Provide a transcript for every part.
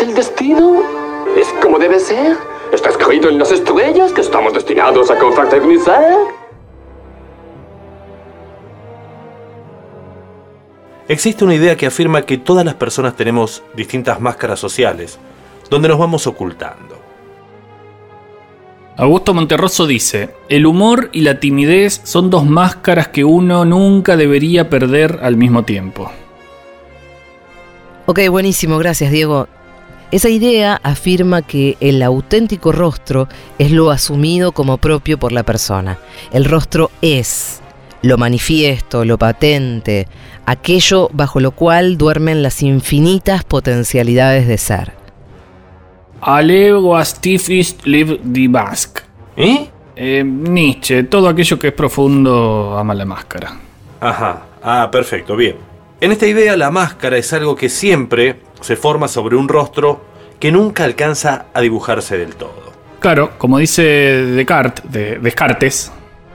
es el destino. Es como debe ser. Está escrito en las estrellas que estamos destinados a confraternizar. Existe una idea que afirma que todas las personas tenemos distintas máscaras sociales, donde nos vamos ocultando. Augusto Monterroso dice, el humor y la timidez son dos máscaras que uno nunca debería perder al mismo tiempo. Ok, buenísimo, gracias Diego. Esa idea afirma que el auténtico rostro es lo asumido como propio por la persona. El rostro es lo manifiesto, lo patente, aquello bajo lo cual duermen las infinitas potencialidades de ser. Alego a ist live die Basque. ¿Eh? Eh, Nietzsche, todo aquello que es profundo ama la máscara. Ajá, ah, perfecto, bien. En esta idea la máscara es algo que siempre se forma sobre un rostro que nunca alcanza a dibujarse del todo. Claro, como dice Descartes, de Descartes,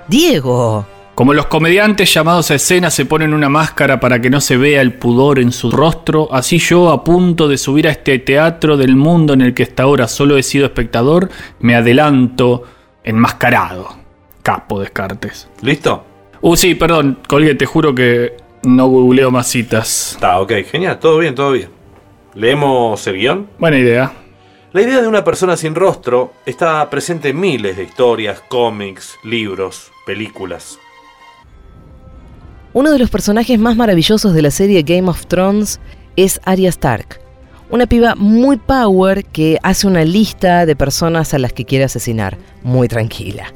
Diego, como los comediantes llamados a escena se ponen una máscara para que no se vea el pudor en su rostro, así yo, a punto de subir a este teatro del mundo en el que hasta ahora solo he sido espectador, me adelanto enmascarado. Capo Descartes. ¿Listo? Uh, sí, perdón, colgué, te juro que no googleo más citas. Está, ok, genial, todo bien, todo bien. ¿Leemos el guion? Buena idea. La idea de una persona sin rostro está presente en miles de historias, cómics, libros, películas. uno de los personajes más maravillosos de la serie Game of Thrones es Arya Stark, una piba muy power que hace una lista de personas a las que quiere asesinar, muy tranquila.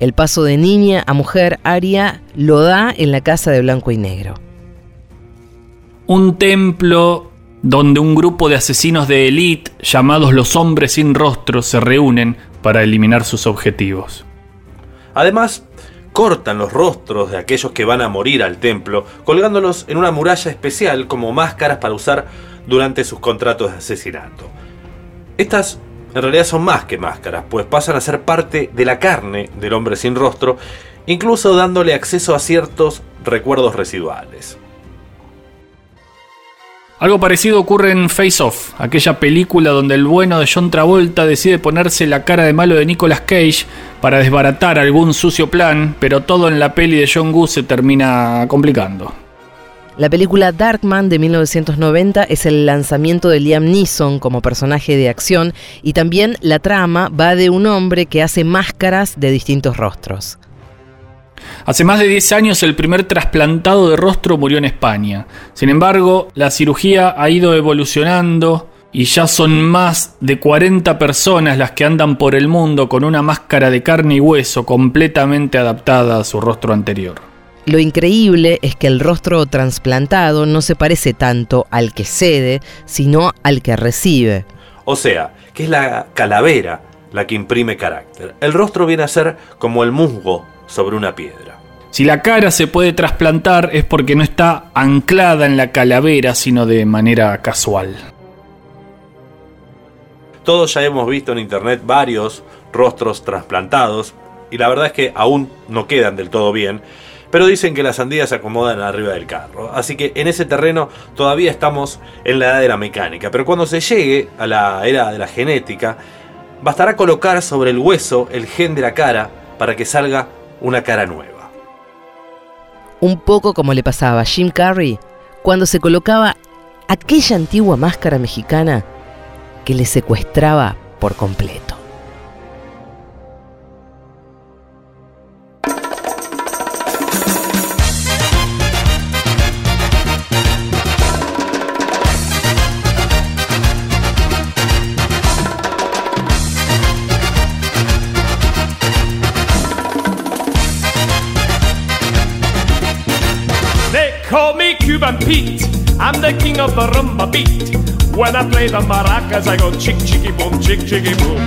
El paso de niña a mujer, Arya lo da en la casa de blanco y negro. Un templo donde un grupo de asesinos de élite llamados los hombres sin rostro se reúnen para eliminar sus objetivos. Además, cortan los rostros de aquellos que van a morir al templo, colgándolos en una muralla especial como máscaras para usar durante sus contratos de asesinato. Estas en realidad son más que máscaras, pues pasan a ser parte de la carne del hombre sin rostro, incluso dándole acceso a ciertos recuerdos residuales. Algo parecido ocurre en Face Off, aquella película donde el bueno de John Travolta decide ponerse la cara de malo de Nicolas Cage para desbaratar algún sucio plan, pero todo en la peli de John Goose se termina complicando. La película Darkman de 1990 es el lanzamiento de Liam Neeson como personaje de acción y también la trama va de un hombre que hace máscaras de distintos rostros. Hace más de 10 años el primer trasplantado de rostro murió en España. Sin embargo, la cirugía ha ido evolucionando y ya son más de 40 personas las que andan por el mundo con una máscara de carne y hueso completamente adaptada a su rostro anterior. Lo increíble es que el rostro trasplantado no se parece tanto al que cede, sino al que recibe. O sea, que es la calavera la que imprime carácter. El rostro viene a ser como el musgo sobre una piedra. Si la cara se puede trasplantar es porque no está anclada en la calavera, sino de manera casual. Todos ya hemos visto en internet varios rostros trasplantados y la verdad es que aún no quedan del todo bien, pero dicen que las sandías se acomodan arriba del carro. Así que en ese terreno todavía estamos en la edad de la mecánica, pero cuando se llegue a la era de la genética, bastará colocar sobre el hueso el gen de la cara para que salga una cara nueva. Un poco como le pasaba a Jim Carrey cuando se colocaba aquella antigua máscara mexicana que le secuestraba por completo. Cuban Pete. I'm the king of the rumba beat. When I play the maracas, I go chick chicky boom, chick chicky boom.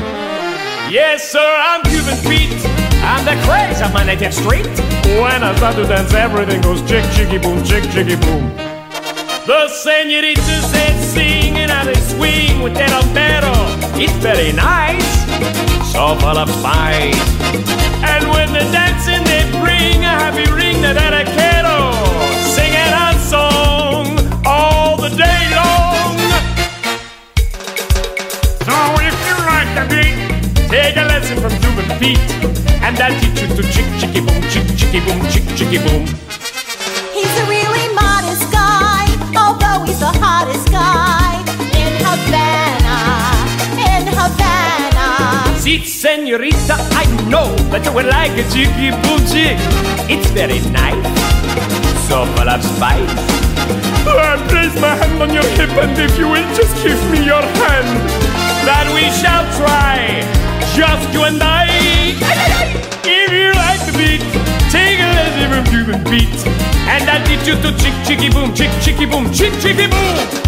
Yes, sir, I'm Cuban Pete. I'm the craze of my native street. When I start to dance, everything goes chick chicky boom, chick chicky boom. The senoritas they sing and how they swing with that altero. It's very nice, so full of spice. And when they're dancing, they bring a happy ring that I quiero. And I'll teach you to chick chicky boom, chick chicky boom, chick chicky boom. He's a really modest guy, although he's the hottest guy in Havana, in Havana. See, senorita, I know that you would like a chicky boom chick. It's very nice, so full of spice. I place my hand on your hip, and if you will just give me your hand, that we shall try, just you and I feet. Tingle as every human beat. And I need you to chick, chicky boom, chick, chicky boom, chick, chicky boom.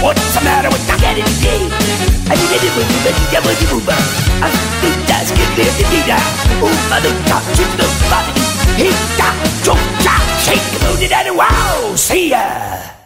What's the matter with that energy? Ayudez-les, vous vous êtes gamme du mouvement Ainsi das gelir die Lieder Over the top to the body Hit that, jump, jack, shake, move it and wow, see ya